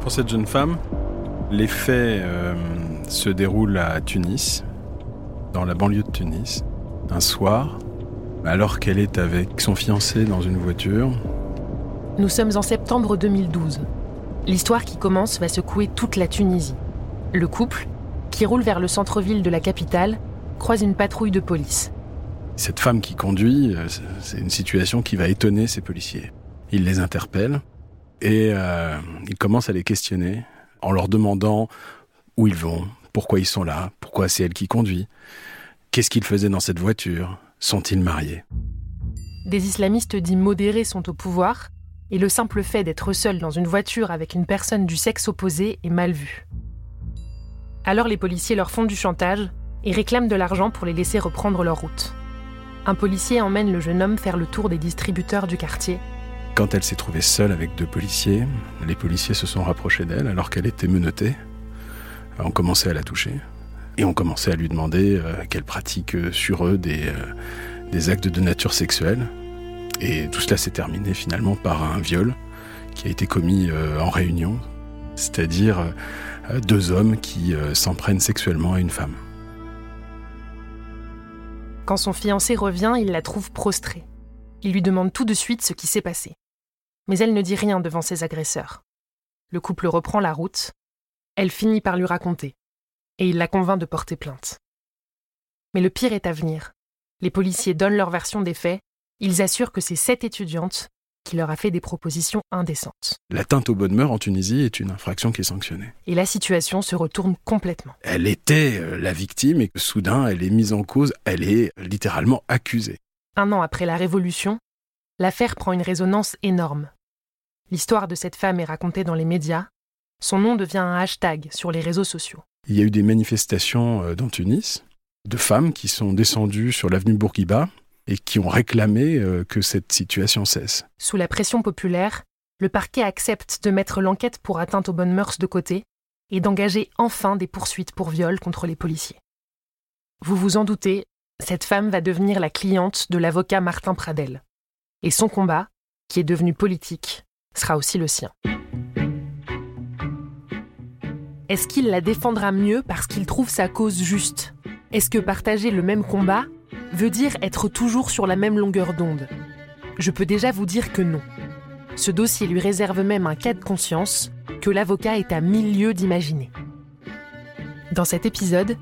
Pour cette jeune femme, les faits euh, se déroulent à Tunis, dans la banlieue de Tunis, un soir, alors qu'elle est avec son fiancé dans une voiture. Nous sommes en septembre 2012. L'histoire qui commence va secouer toute la Tunisie. Le couple, qui roule vers le centre-ville de la capitale, croise une patrouille de police. Cette femme qui conduit, euh, c'est une situation qui va étonner ces policiers. Ils les interpellent et euh, ils commencent à les questionner en leur demandant où ils vont, pourquoi ils sont là, pourquoi c'est elle qui conduit, qu'est-ce qu'ils faisaient dans cette voiture, sont-ils mariés? Des islamistes dits modérés sont au pouvoir, et le simple fait d'être seul dans une voiture avec une personne du sexe opposé est mal vu. Alors les policiers leur font du chantage et réclament de l'argent pour les laisser reprendre leur route. Un policier emmène le jeune homme faire le tour des distributeurs du quartier quand elle s'est trouvée seule avec deux policiers, les policiers se sont rapprochés d'elle alors qu'elle était menottée. On commençait à la toucher et on commençait à lui demander euh, qu'elle pratique sur eux des, euh, des actes de nature sexuelle. Et tout cela s'est terminé finalement par un viol qui a été commis en réunion, c'est-à-dire deux hommes qui s'en prennent sexuellement à une femme. Quand son fiancé revient, il la trouve prostrée. Il lui demande tout de suite ce qui s'est passé mais elle ne dit rien devant ses agresseurs. Le couple reprend la route, elle finit par lui raconter, et il la convainc de porter plainte. Mais le pire est à venir. Les policiers donnent leur version des faits, ils assurent que c'est cette étudiante qui leur a fait des propositions indécentes. L'atteinte aux bonnes mœurs en Tunisie est une infraction qui est sanctionnée. Et la situation se retourne complètement. Elle était euh, la victime et soudain elle est mise en cause, elle est littéralement accusée. Un an après la Révolution, l'affaire prend une résonance énorme. L'histoire de cette femme est racontée dans les médias. Son nom devient un hashtag sur les réseaux sociaux. Il y a eu des manifestations euh, dans Tunis de femmes qui sont descendues sur l'avenue Bourguiba et qui ont réclamé euh, que cette situation cesse. Sous la pression populaire, le parquet accepte de mettre l'enquête pour atteinte aux bonnes mœurs de côté et d'engager enfin des poursuites pour viol contre les policiers. Vous vous en doutez, cette femme va devenir la cliente de l'avocat Martin Pradel. Et son combat, qui est devenu politique, sera aussi le sien. Est-ce qu'il la défendra mieux parce qu'il trouve sa cause juste? Est-ce que partager le même combat veut dire être toujours sur la même longueur d'onde Je peux déjà vous dire que non. Ce dossier lui réserve même un cas de conscience que l'avocat est à mille lieues d'imaginer. Dans cet épisode,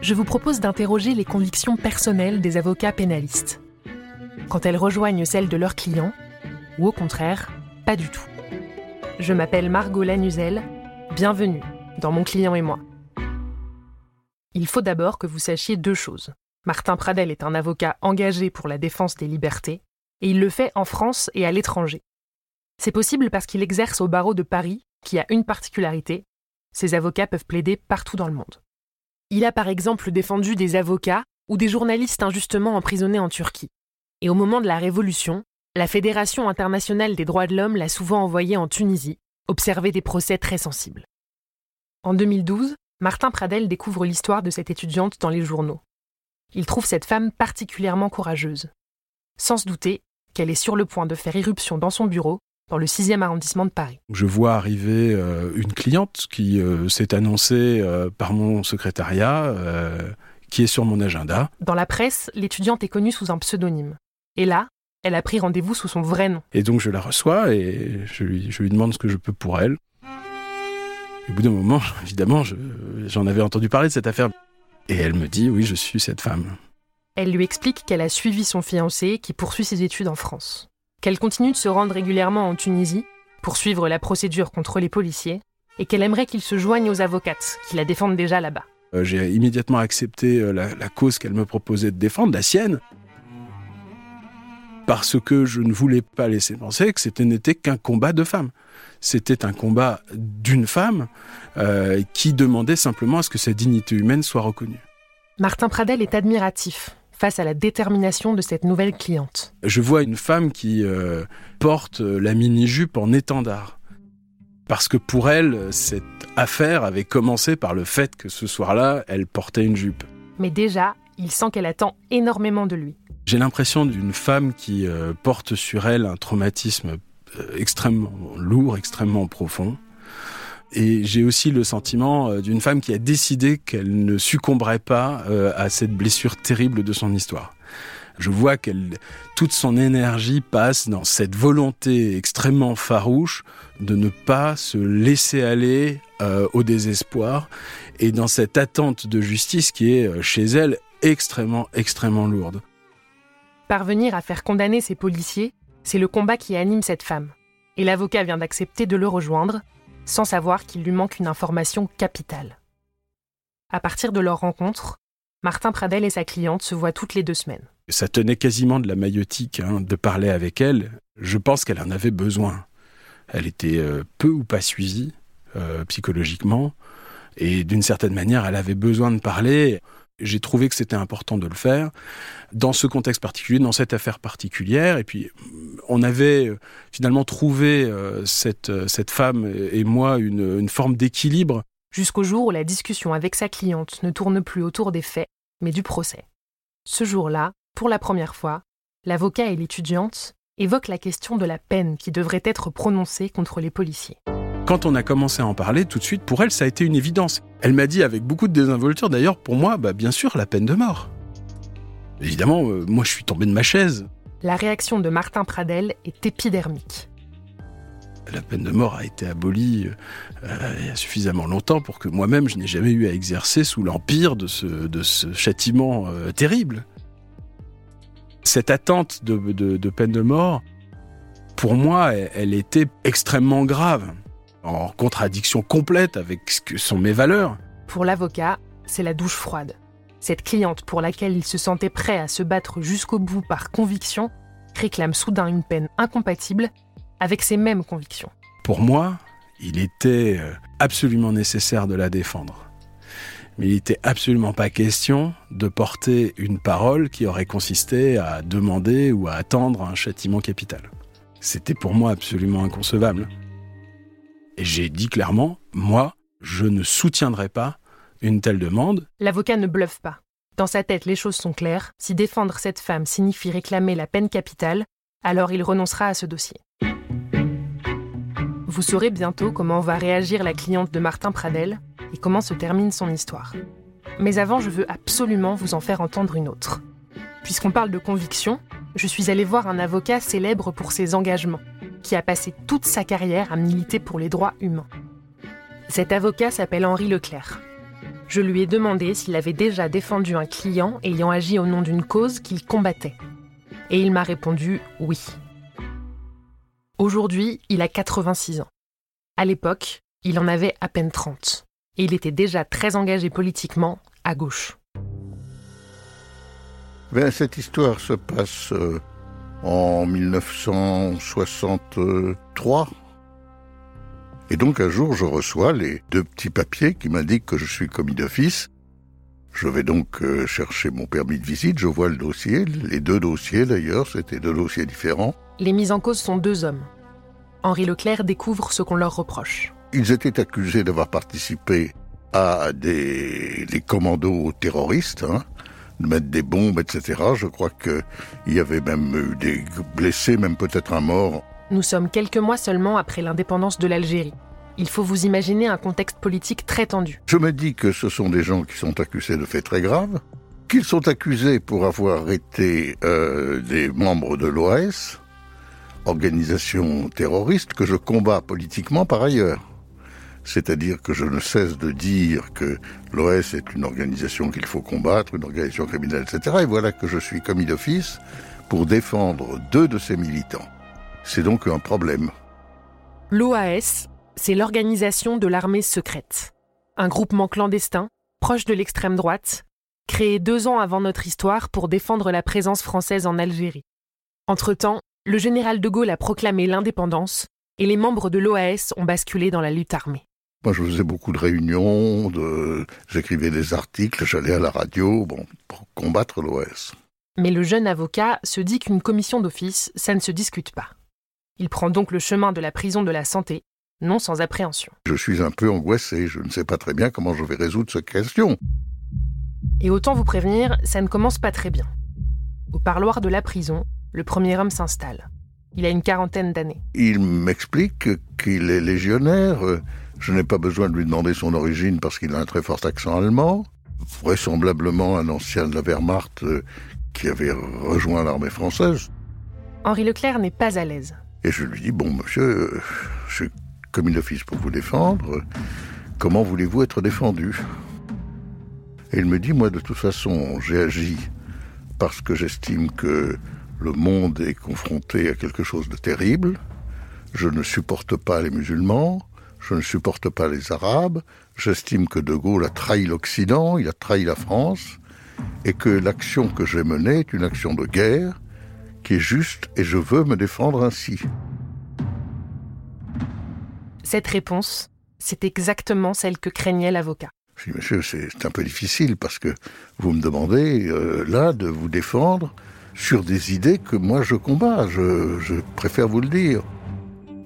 je vous propose d'interroger les convictions personnelles des avocats pénalistes. Quand elles rejoignent celles de leurs clients, ou au contraire, pas du tout. Je m'appelle Margot Lanuzel. Bienvenue dans Mon client et moi. Il faut d'abord que vous sachiez deux choses. Martin Pradel est un avocat engagé pour la défense des libertés, et il le fait en France et à l'étranger. C'est possible parce qu'il exerce au barreau de Paris, qui a une particularité, ses avocats peuvent plaider partout dans le monde. Il a par exemple défendu des avocats ou des journalistes injustement emprisonnés en Turquie. Et au moment de la Révolution, la Fédération internationale des droits de l'homme l'a souvent envoyé en Tunisie, observer des procès très sensibles. En 2012, Martin Pradel découvre l'histoire de cette étudiante dans les journaux. Il trouve cette femme particulièrement courageuse. Sans se douter qu'elle est sur le point de faire irruption dans son bureau dans le 6e arrondissement de Paris. Je vois arriver euh, une cliente qui euh, s'est annoncée euh, par mon secrétariat, qui est sur mon agenda. Dans la presse, l'étudiante est connue sous un pseudonyme. Et là, elle a pris rendez-vous sous son vrai nom. Et donc je la reçois et je lui, demande ce que je peux pour elle. au bout d'un moment, évidemment, j'en avais entendu parler de cette affaire. Et elle me dit, oui, je suis cette femme. Elle lui explique qu'elle a suivi son fiancé qui poursuit ses études en France. Qu'elle continue de se rendre régulièrement en Tunisie pour suivre la procédure contre les policiers et qu'elle aimerait qu'il se joigne aux avocates qui la défendent déjà là-bas. Euh, j'ai immédiatement accepté euh, la cause qu'elle me proposait de défendre, la sienne parce que je ne voulais pas laisser penser que c'était n'était qu'un combat de femmes. C'était un combat d'une femme euh, qui demandait simplement à ce que sa dignité humaine soit reconnue. Martin Pradel est admiratif face à la détermination de cette nouvelle cliente. Je vois une femme qui euh, porte la mini-jupe en étendard. Parce que pour elle, cette affaire avait commencé par le fait que ce soir-là, elle portait une jupe. Mais déjà, il sent qu'elle attend énormément de lui. J'ai l'impression d'une femme qui euh, porte sur elle un traumatisme euh, extrêmement lourd, extrêmement profond. Et j'ai aussi le sentiment euh, d'une femme qui a décidé qu'elle ne succomberait pas à cette blessure terrible de son histoire. Je vois qu'elle, toute son énergie passe dans cette volonté extrêmement farouche de ne pas se laisser aller au désespoir et dans cette attente de justice qui est chez elle extrêmement, extrêmement lourde. Parvenir à faire condamner ces policiers, c'est le combat qui anime cette femme. Et l'avocat vient d'accepter de le rejoindre, sans savoir qu'il lui manque une information capitale. À partir de leur rencontre, Martin Pradel et sa cliente se voient toutes les deux semaines. Ça tenait quasiment de la maïotique hein, de parler avec elle. Je pense qu'elle en avait besoin. Elle était euh, peu ou pas suivie euh, psychologiquement. Et d'une certaine manière, elle avait besoin de parler. J'ai trouvé que c'était important de le faire dans ce contexte particulier, dans cette affaire particulière. Et puis, on avait euh, finalement trouvé, euh, cette, euh, cette femme et moi, une forme d'équilibre. Jusqu'au jour où la discussion avec sa cliente ne tourne plus autour des faits, mais du procès. Ce jour-là, pour la première fois, l'avocat et l'étudiante évoquent la question de la peine qui devrait être prononcée contre les policiers. Quand on a commencé à en parler, tout de suite, pour elle, ça a été une évidence. Elle m'a dit avec beaucoup de désinvolture, d'ailleurs, pour moi, bah, bien sûr, la peine de mort. Évidemment, euh, moi, je suis tombé de ma chaise. La réaction de Martin Pradel est épidermique. La peine de mort a été abolie euh, il y a suffisamment longtemps pour que moi-même, je n'ai jamais eu à exercer sous l'empire de ce, de ce châtiment euh, terrible. Cette attente de, peine de mort, pour moi, elle était extrêmement grave en contradiction complète avec ce que sont mes valeurs. Pour l'avocat, c'est la douche froide. Cette cliente pour laquelle il se sentait prêt à se battre jusqu'au bout par conviction réclame soudain une peine incompatible avec ses mêmes convictions. Pour moi, il était euh, absolument nécessaire de la défendre. Mais il n'était absolument pas question de porter une parole qui aurait consisté à demander ou à attendre un châtiment capital. C'était pour moi absolument inconcevable. J'ai dit clairement, moi, je ne soutiendrai pas une telle demande. L'avocat ne bluffe pas. Dans sa tête, les choses sont claires. Si défendre cette femme signifie réclamer la peine capitale, alors il renoncera à ce dossier. Vous saurez bientôt comment va réagir la cliente de Martin Pradel et comment se termine son histoire. Mais avant, je veux absolument vous en faire entendre une autre. Puisqu'on parle de conviction, je suis allée voir un avocat célèbre pour ses engagements qui a passé toute sa carrière à militer pour les droits humains. Cet avocat s'appelle Henri Leclerc. Je lui ai demandé s'il avait déjà défendu un client ayant agi au nom d'une cause qu'il combattait. Et il m'a répondu oui. Aujourd'hui, il a 86 ans. À l'époque, il en avait à peine 30. Et il était déjà très engagé politiquement à gauche. Ben, cette histoire se passe euh, en 1963. Et donc un jour, je reçois les deux petits papiers qui m'indiquent que je suis commis d'office. Je vais donc euh, chercher mon permis de visite, je vois le dossier, les deux dossiers d'ailleurs, c'était deux dossiers différents. Les mises en cause sont deux hommes. Henri Leclerc découvre ce qu'on leur reproche. Ils étaient accusés d'avoir participé à des les commandos terroristes, hein, de mettre des bombes, etc. Je crois qu'il y avait même eu des blessés, même peut-être un mort. Nous sommes quelques mois seulement après l'indépendance de l'Algérie. Il faut vous imaginer un contexte politique très tendu. Je me dis que ce sont des gens qui sont accusés de faits très graves, qu'ils sont accusés pour avoir été euh, des membres de l'OAS, organisation terroriste que je combats politiquement par ailleurs. C'est-à-dire que je ne cesse de dire que l'OS est une organisation qu'il faut combattre, une organisation criminelle, etc. Et voilà que je suis commis d'office pour défendre deux de ces militants. C'est donc un problème. L'OAS, c'est l'organisation de l'armée secrète. Un groupement clandestin, proche de l'extrême droite, créé deux ans avant notre histoire pour défendre la présence française en Algérie. Entre-temps, le général de Gaulle a proclamé l'indépendance et les membres de l'OAS ont basculé dans la lutte armée. Moi, je faisais beaucoup de réunions, de... j'écrivais des articles, j'allais à la radio, bon, pour combattre l'OS. Mais le jeune avocat se dit qu'une commission d'office, ça ne se discute pas. Il prend donc le chemin de la prison de la santé non sans appréhension. Je suis un peu angoissé, je ne sais pas très bien comment je vais résoudre cette question. Et autant vous prévenir, ça ne commence pas très bien. Au parloir de la prison, le premier homme s'installe. Il a une quarantaine d'années. Il m'explique qu'il est légionnaire. Je n'ai pas besoin de lui demander son origine parce qu'il a un très fort accent allemand. Vraisemblablement un ancien de la Wehrmacht euh, qui avait rejoint l'armée française. Henri Leclerc n'est pas à l'aise. Et je lui dis, bon monsieur, euh, je suis commis d'office pour vous défendre. Comment voulez-vous être défendu? Et il me dit, moi de toute façon, j'ai agi parce que j'estime que le monde est confronté à quelque chose de terrible. Je ne supporte pas les musulmans, je ne supporte pas les Arabes, j'estime que De Gaulle a trahi l'Occident, il a trahi la France, et que l'action que j'ai menée est une action de guerre qui est juste et je veux me défendre ainsi. Cette réponse, c'est exactement celle que craignait l'avocat. Je dis, monsieur, c'est un peu difficile parce que vous me demandez euh, là de vous défendre sur des idées que moi je combats. Je, je préfère vous le dire.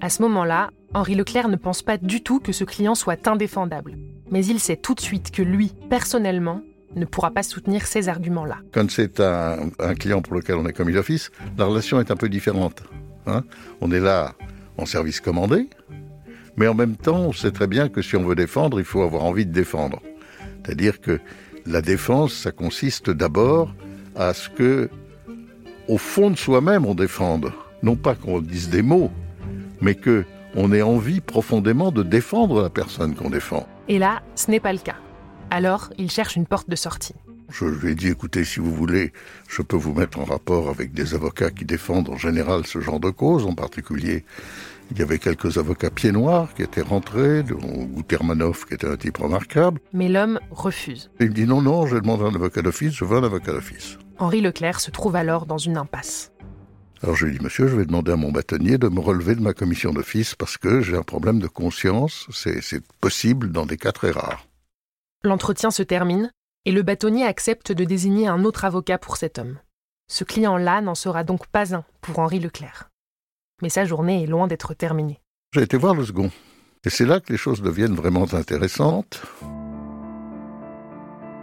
À ce moment-là, Henri Leclerc ne pense pas du tout que ce client soit indéfendable. Mais il sait tout de suite que lui, personnellement, ne pourra pas soutenir ces arguments-là. Quand c'est un, client pour lequel on est commis d'office, la relation est un peu différente. Hein on est là en service commandé, mais en même temps, on sait très bien que si on veut défendre, il faut avoir envie de défendre. C'est-à-dire que la défense, ça consiste d'abord à ce que, au fond de soi-même, on défende. Non pas qu'on dise des mots, mais que on ait envie profondément de défendre la personne qu'on défend. Et là, ce n'est pas le cas. Alors, il cherche une porte de sortie. Je lui ai dit, écoutez, si vous voulez, je peux vous mettre en rapport avec des avocats qui défendent en général ce genre de cause, en particulier il y avait quelques avocats pieds noirs qui étaient rentrés, dont Goutermanov, qui était un type remarquable. Mais l'homme refuse. Il me dit non, non, je demande un avocat d'office, je veux un avocat d'office. Henri Leclerc se trouve alors dans une impasse. Alors je lui dis, monsieur, je vais demander à mon bâtonnier de me relever de ma commission d'office parce que j'ai un problème de conscience. C'est possible dans des cas très rares. L'entretien se termine et le bâtonnier accepte de désigner un autre avocat pour cet homme. Ce client-là n'en sera donc pas un pour Henri Leclerc mais sa journée est loin d'être terminée. J'ai été voir le second. Et c'est là que les choses deviennent vraiment intéressantes.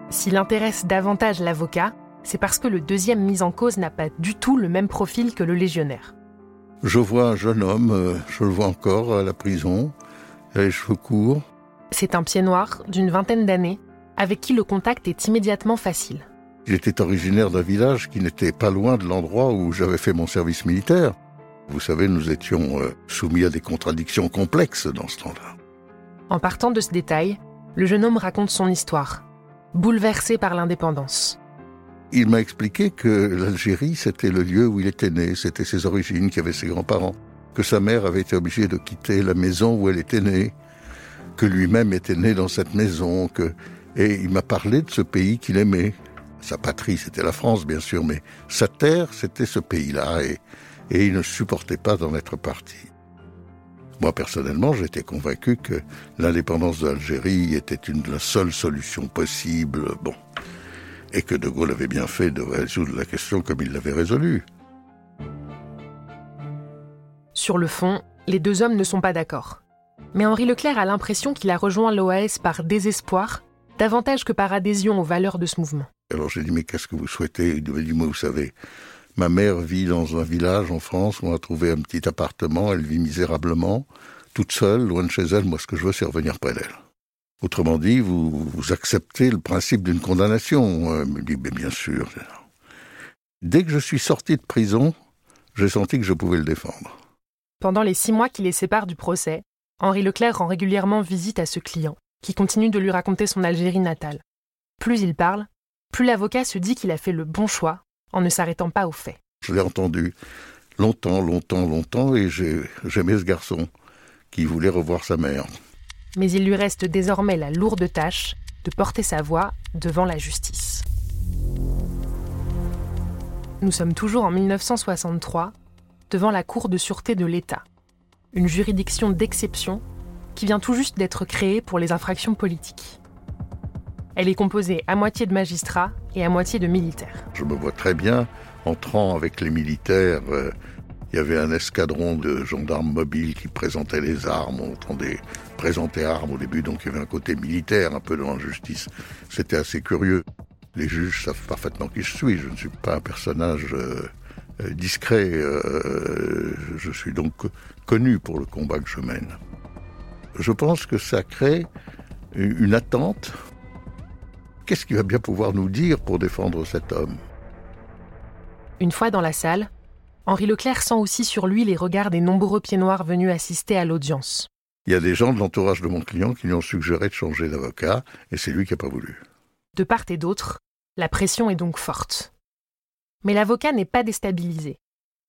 S'il intéresse davantage l'avocat, c'est parce que le deuxième mis en cause n'a pas du tout le même profil que le légionnaire. Je vois un jeune homme, euh, je le vois encore à la prison, il a les cheveux courts. C'est un pied noir d'une vingtaine d'années, avec qui le contact est immédiatement facile. Il était originaire d'un village qui n'était pas loin de l'endroit où j'avais fait mon service militaire. Vous savez, nous étions euh, soumis à des contradictions complexes dans ce temps-là. En partant de ce détail, le jeune homme raconte son histoire, bouleversé par l'indépendance. Il m'a expliqué que l'Algérie, c'était le lieu où il était né, c'était ses origines, qu'il avait ses grands-parents, que sa mère avait été obligée de quitter la maison où elle était née, que lui-même était né dans cette maison, que... et il m'a parlé de ce pays qu'il aimait. Sa patrie, c'était la France, bien sûr, mais sa terre, c'était ce pays-là, et et il ne supportait pas d'en être parti. Moi, personnellement, j'étais convaincu que l'indépendance d'Algérie était une de la seule solution possible, bon, et que De Gaulle avait bien fait de résoudre la question comme il l'avait résolue. Sur le fond, les deux hommes ne sont pas d'accord. Mais Henri Leclerc a l'impression qu'il a rejoint l'OAS par désespoir, davantage que par adhésion aux valeurs de ce mouvement. Alors j'ai dit, mais qu'est-ce que vous souhaitez? Il m'a dit, moi, vous savez, Ma mère vit dans un village en France où on a trouvé un petit appartement. Elle vit misérablement, toute seule, loin de chez elle. Moi, ce que je veux, c'est revenir près d'elle. Autrement dit, vous, acceptez le principe d'une condamnation. Elle me dit, mais bien sûr. Dès que je suis sorti de prison, j'ai senti que je pouvais le défendre. Pendant les six mois qui les séparent du procès, Henri Leclerc rend régulièrement visite à ce client, qui continue de lui raconter son Algérie natale. Plus il parle, plus l'avocat se dit qu'il a fait le bon choix en ne s'arrêtant pas aux faits. Je l'ai entendu longtemps, longtemps, longtemps, et j'aimais ce garçon qui voulait revoir sa mère. Mais il lui reste désormais la lourde tâche de porter sa voix devant la justice. Nous sommes toujours en 1963, devant la Cour de sûreté de l'État, une juridiction d'exception qui vient tout juste d'être créée pour les infractions politiques. Elle est composée à moitié de magistrats et à moitié de militaires. Je me vois très bien entrant avec les militaires euh, Il y avait un escadron de gendarmes mobiles qui présentaient les armes. On entendait présenter armes au début, donc il y avait un côté militaire un peu dans la justice. C'était assez curieux. Les juges savent parfaitement qui je suis. Je ne suis pas un personnage euh, euh, discret. Euh, je suis donc connu pour le combat que je mène. Je pense que ça crée une attente. Qu'est-ce qu'il va bien pouvoir nous dire pour défendre cet homme? Une fois dans la salle, Henri Leclerc sent aussi sur lui les regards des nombreux pieds noirs venus assister à l'audience. Il y a des gens de l'entourage de mon client qui lui ont suggéré de changer d'avocat, et c'est lui qui n'a pas voulu. De part et d'autre, la pression est donc forte. Mais l'avocat n'est pas déstabilisé.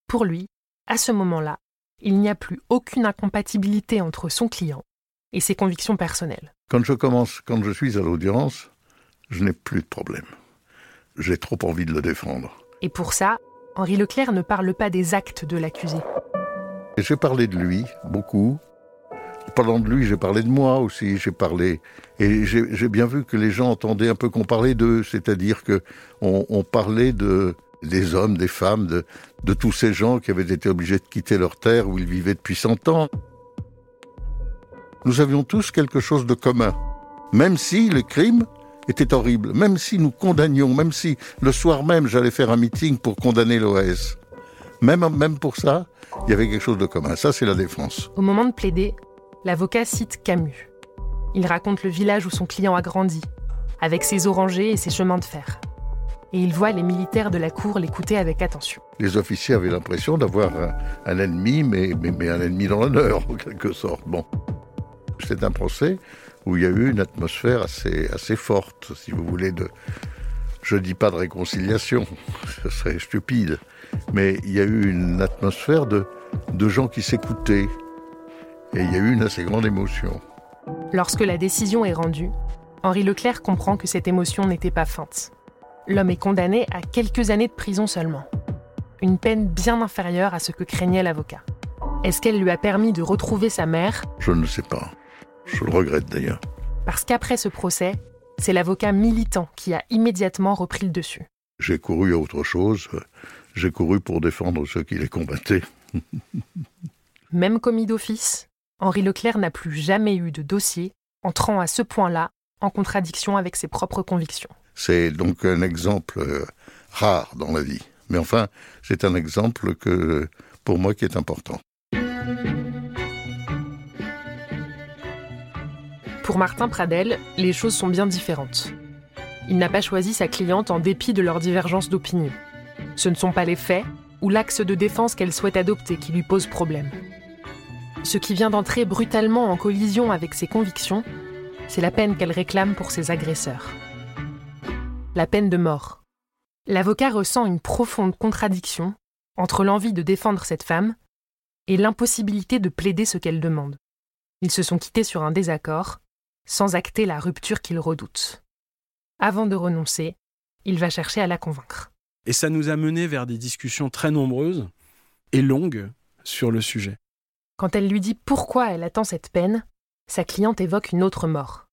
Pour lui, à ce moment-là, il n'y a plus aucune incompatibilité entre son client et ses convictions personnelles. Quand je commence, quand je suis à l'audience, je n'ai plus de problème. J'ai trop envie de le défendre. Et pour ça, Henri Leclerc ne parle pas des actes de l'accusé. J'ai parlé de lui, beaucoup. Parlant de lui, j'ai parlé de moi aussi, j'ai parlé. Et j'ai bien vu que les gens entendaient un peu qu'on parlait d'eux, c'est-à-dire que on, parlait de, des hommes, des femmes, de, tous ces gens qui avaient été obligés de quitter leur terre où ils vivaient depuis 100 ans. Nous avions tous quelque chose de commun. Même si le crime était horrible. Même si nous condamnions, même si le soir même j'allais faire un meeting pour condamner l'OS, même, même pour ça, il y avait quelque chose de commun. Ça, c'est la défense. Au moment de plaider, l'avocat cite Camus. Il raconte le village où son client a grandi, avec ses orangers et ses chemins de fer. Et il voit les militaires de la cour l'écouter avec attention. Les officiers avaient l'impression d'avoir un, ennemi, mais, un ennemi dans l'honneur, en quelque sorte. Bon. C'est un procès où il y a eu une atmosphère assez, assez forte, si vous voulez, de, je ne dis pas de réconciliation, ce serait stupide, mais il y a eu une atmosphère de, de gens qui s'écoutaient, et il y a eu une assez grande émotion. Lorsque la décision est rendue, Henri Leclerc comprend que cette émotion n'était pas feinte. L'homme est condamné à quelques années de prison seulement. Une peine bien inférieure à ce que craignait l'avocat. Est-ce qu'elle lui a permis de retrouver sa mère? Je ne sais pas. Je le regrette d'ailleurs. Parce qu'après ce procès, c'est l'avocat militant qui a immédiatement repris le dessus. J'ai couru à autre chose. J'ai couru pour défendre ceux qui les combattaient. Même commis d'office, Henri Leclerc n'a plus jamais eu de dossier entrant à ce point-là en contradiction avec ses propres convictions. C'est donc un exemple euh, rare dans la vie. Mais enfin, c'est un exemple que, pour moi qui est important. Pour Martin Pradel, les choses sont bien différentes. Il n'a pas choisi sa cliente en dépit de leurs divergences d'opinion. Ce ne sont pas les faits ou l'axe de défense qu'elle souhaite adopter qui lui pose problème. Ce qui vient d'entrer brutalement en collision avec ses convictions, c'est la peine qu'elle réclame pour ses agresseurs. La peine de mort. L'avocat ressent une profonde contradiction entre l'envie de défendre cette femme et l'impossibilité de plaider ce qu'elle demande. Ils se sont quittés sur un désaccord, sans acter la rupture qu'il redoute. Avant de renoncer, il va chercher à la convaincre. Et ça nous a mené vers des discussions très nombreuses et longues sur le sujet. Quand elle lui dit pourquoi elle attend cette peine, sa cliente évoque une autre mort,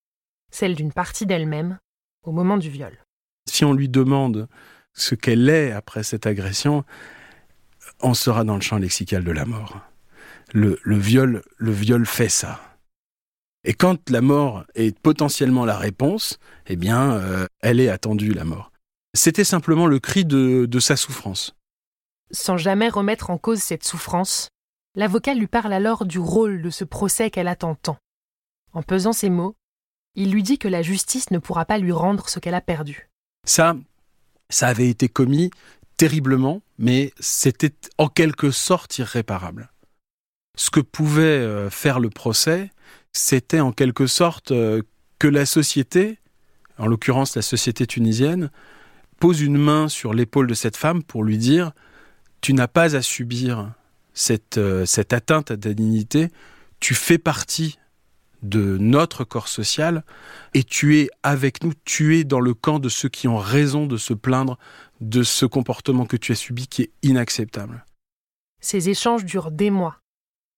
celle d'une partie d'elle-même au moment du viol. Si on lui demande ce qu'elle est après cette agression, on sera dans le champ lexical de la mort. Le, le viol, le viol fait ça. Et quand la mort est potentiellement la réponse, eh bien, euh, elle est attendue, la mort. C'était simplement le cri de, de sa souffrance. Sans jamais remettre en cause cette souffrance, l'avocat lui parle alors du rôle de ce procès qu'elle attend tant. En pesant ses mots, il lui dit que la justice ne pourra pas lui rendre ce qu'elle a perdu. Ça, ça avait été commis terriblement, mais c'était en quelque sorte irréparable. Ce que pouvait euh, faire le procès, c'était en quelque sorte euh, que la société, en l'occurrence la société tunisienne, pose une main sur l'épaule de cette femme pour lui dire Tu n'as pas à subir cette, euh, cette atteinte à ta dignité, tu fais partie de notre corps social et tu es avec nous, tu es dans le camp de ceux qui ont raison de se plaindre de ce comportement que tu as subi qui est inacceptable. Ces échanges durent des mois.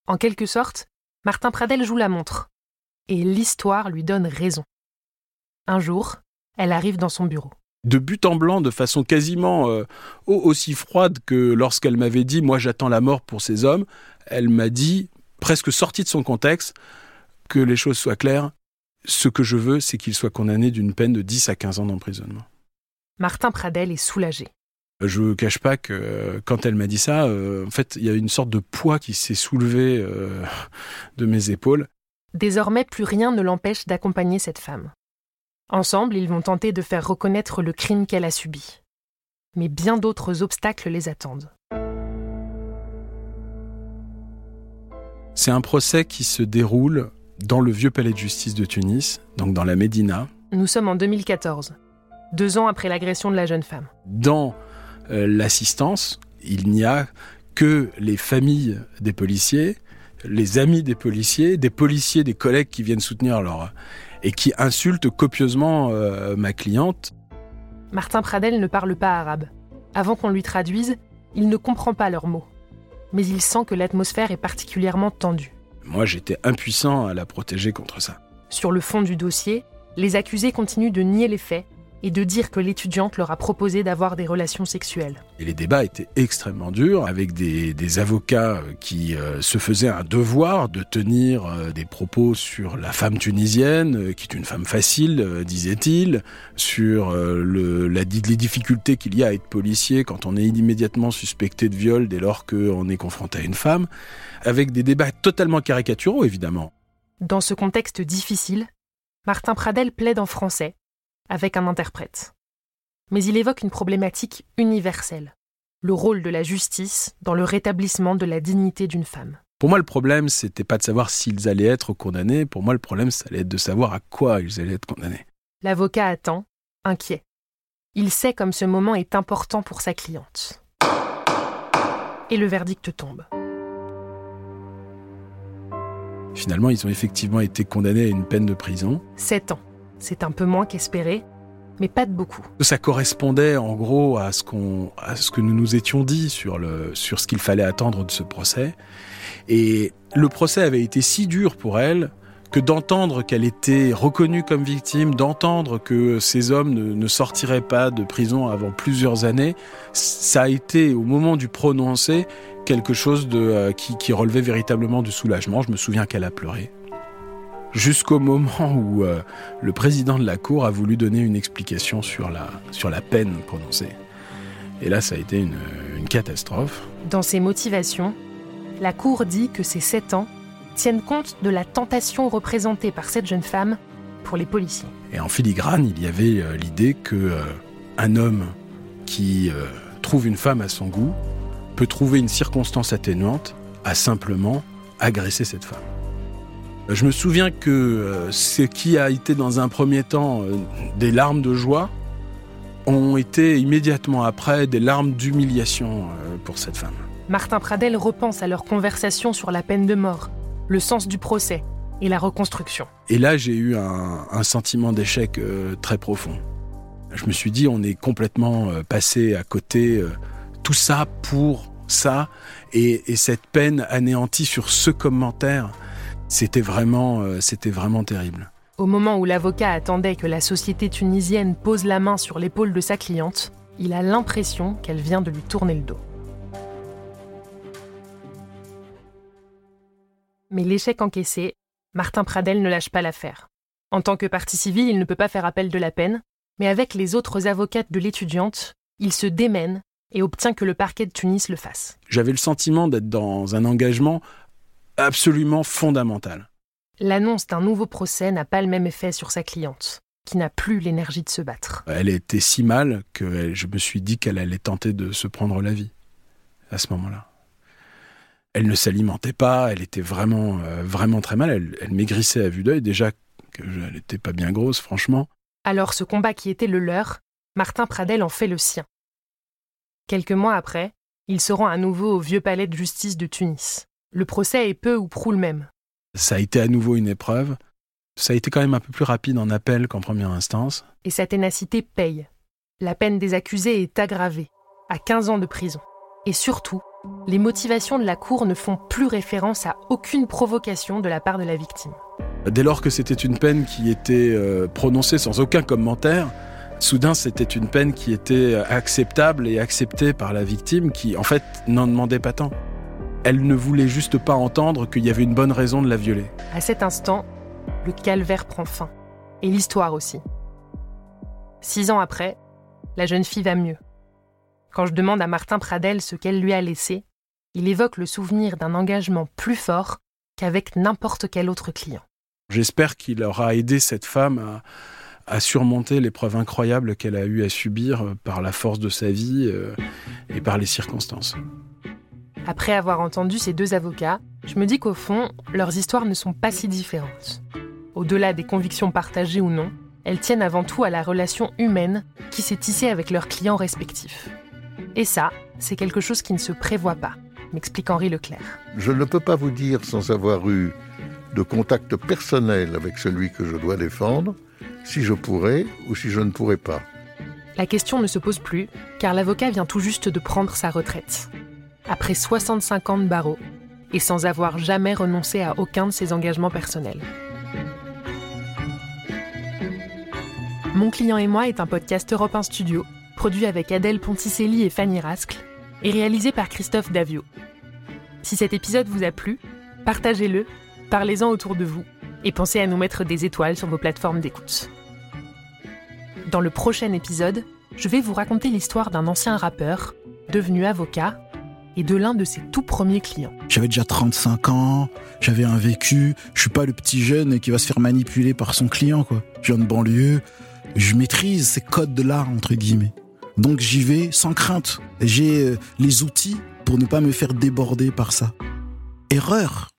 En quelque sorte, Martin Pradel joue la montre. Et l'histoire lui donne raison. Un jour, elle arrive dans son bureau. De but en blanc, de façon quasiment euh, aussi froide que lorsqu'elle m'avait dit Moi j'attends la mort pour ces hommes, elle m'a dit, presque sortie de son contexte, que les choses soient claires, ce que je veux, c'est qu'il soit condamné d'une peine de 10 à 15 ans d'emprisonnement. Martin Pradel est soulagé. Je ne cache pas que quand elle m'a dit ça, euh, en fait, il y a une sorte de poids qui s'est soulevé euh, de mes épaules. Désormais, plus rien ne l'empêche d'accompagner cette femme. Ensemble, ils vont tenter de faire reconnaître le crime qu'elle a subi. Mais bien d'autres obstacles les attendent. C'est un procès qui se déroule dans le vieux palais de justice de Tunis, donc dans la Médina. Nous sommes en 2014, deux ans après l'agression de la jeune femme. Dans euh, l'assistance, il n'y a que les familles des policiers, les amis des policiers, des policiers, des collègues qui viennent soutenir leur et qui insulte copieusement euh, ma cliente. Martin Pradel ne parle pas arabe. Avant qu'on lui traduise, il ne comprend pas leurs mots. Mais il sent que l'atmosphère est particulièrement tendue. Moi, j'étais impuissant à la protéger contre ça. Sur le fond du dossier, les accusés continuent de nier les faits et de dire que l'étudiante leur a proposé d'avoir des relations sexuelles. Et les débats étaient extrêmement durs, avec des, avocats qui euh, se faisaient un devoir de tenir euh, des propos sur la femme tunisienne, euh, qui est une femme facile, disait-il, sur le, la, les difficultés qu'il y a à être policier quand on est immédiatement suspecté de viol dès lors qu'on est confronté à une femme, avec des débats totalement caricaturaux, évidemment. Dans ce contexte difficile, Martin Pradel plaide en français avec un interprète. Mais il évoque une problématique universelle, le rôle de la justice dans le rétablissement de la dignité d'une femme. Pour moi, le problème, c'était pas de savoir s'ils allaient être condamnés. Pour moi, le problème, ça allait être de savoir à quoi ils allaient être condamnés. L'avocat attend, inquiet. Il sait comme ce moment est important pour sa cliente. Et le verdict tombe. Finalement, ils ont effectivement été condamnés à une peine de prison. Sept ans. C'est un peu moins qu'espéré, mais pas de beaucoup. Ça correspondait en gros à ce, à ce que nous nous étions dit sur, le, sur ce qu'il fallait attendre de ce procès. Et le procès avait été si dur pour elle que d'entendre qu'elle était reconnue comme victime, d'entendre que ces hommes ne, sortiraient pas de prison avant plusieurs années, ça a été au moment du prononcé quelque chose euh, qui relevait véritablement du soulagement. Je me souviens qu'elle a pleuré jusqu'au moment où euh, le président de la Cour a voulu donner une explication sur la, sur la peine prononcée. Et là, ça a été une, une catastrophe. Dans ses motivations, la Cour dit que ces sept ans tiennent compte de la tentation représentée par cette jeune femme pour les policiers. Et en filigrane, il y avait euh, l'idée que euh, un homme qui trouve une femme à son goût peut trouver une circonstance atténuante à simplement agresser cette femme. Je me souviens que euh, ce qui a été dans un premier temps euh, des larmes de joie ont été immédiatement après des larmes d'humiliation euh, pour cette femme. Martin Pradel repense à leur conversation sur la peine de mort, le sens du procès et la reconstruction. Et là, j'ai eu un, sentiment d'échec très profond. Je me suis dit, on est complètement passé à côté, tout ça pour ça, et, et cette peine anéantie sur ce commentaire c'était vraiment, euh, c'était vraiment terrible. Au moment où l'avocat attendait que la société tunisienne pose la main sur l'épaule de sa cliente, il a l'impression qu'elle vient de lui tourner le dos. Mais l'échec encaissé, Martin Pradel ne lâche pas l'affaire. En tant que partie civile, il ne peut pas faire appel de la peine, mais avec les autres avocates de l'étudiante, il se démène et obtient que le parquet de Tunis le fasse. J'avais le sentiment d'être dans un engagement absolument fondamental. L'annonce d'un nouveau procès n'a pas le même effet sur sa cliente, qui n'a plus l'énergie de se battre. Elle était si mal que je me suis dit qu'elle allait tenter de se prendre la vie à ce moment-là. Elle ne s'alimentait pas, elle était vraiment, euh, vraiment très mal. Elle, elle maigrissait à vue d'œil, déjà qu'elle n'était pas bien grosse, franchement. Alors ce combat qui était le leur, Martin Pradel en fait le sien. Quelques mois après, il se rend à nouveau au vieux palais de justice de Tunis. Le procès est peu ou prou le même. Ça a été à nouveau une épreuve. Ça a été quand même un peu plus rapide en appel qu'en première instance. Et sa ténacité paye. La peine des accusés est aggravée, à 15 ans de prison. Et surtout, les motivations de la Cour ne font plus référence à aucune provocation de la part de la victime. Dès lors que c'était une peine qui était euh, prononcée sans aucun commentaire, Soudain, c'était une peine qui était acceptable et acceptée par la victime qui, en fait, n'en demandait pas tant. Elle ne voulait juste pas entendre qu'il y avait une bonne raison de la violer. À cet instant, le calvaire prend fin. Et l'histoire aussi. Six ans après, la jeune fille va mieux. Quand je demande à Martin Pradel ce qu'elle lui a laissé, il évoque le souvenir d'un engagement plus fort qu'avec n'importe quel autre client. J'espère qu'il aura aidé cette femme à, surmonter l'épreuve incroyable qu'elle a eu à subir par la force de sa vie euh, et par les circonstances. Après avoir entendu ces deux avocats, je me dis qu'au fond, leurs histoires ne sont pas si différentes. Au-delà des convictions partagées ou non, elles tiennent avant tout à la relation humaine qui s'est tissée avec leurs clients respectifs. Et ça, c'est quelque chose qui ne se prévoit pas, m'explique Henri Leclerc. Je ne peux pas vous dire sans avoir eu de contact personnel avec celui que je dois défendre, si je pourrais ou si je ne pourrais pas. La question ne se pose plus, car l'avocat vient tout juste de prendre sa retraite. Après 65 ans de barreau, et sans avoir jamais renoncé à aucun de ses engagements personnels. Mon client et moi est un podcast Europe 1 Studio, produit avec Adèle Ponticelli et Fanny Rascle, et réalisé par Christophe Davio. Si cet épisode vous a plu, partagez-le, parlez-en autour de vous, et pensez à nous mettre des étoiles sur vos plateformes d'écoute. Dans le prochain épisode, je vais vous raconter l'histoire d'un ancien rappeur, devenu avocat, et de l'un de ses tout premiers clients. J'avais déjà 35 ans, j'avais un vécu, je suis pas le petit jeune qui va se faire manipuler par son client, quoi. Je viens de banlieue, je maîtrise ces codes de l'art, entre guillemets. Donc j'y vais sans crainte. J'ai euh, les outils pour ne pas me faire déborder par ça. Erreur.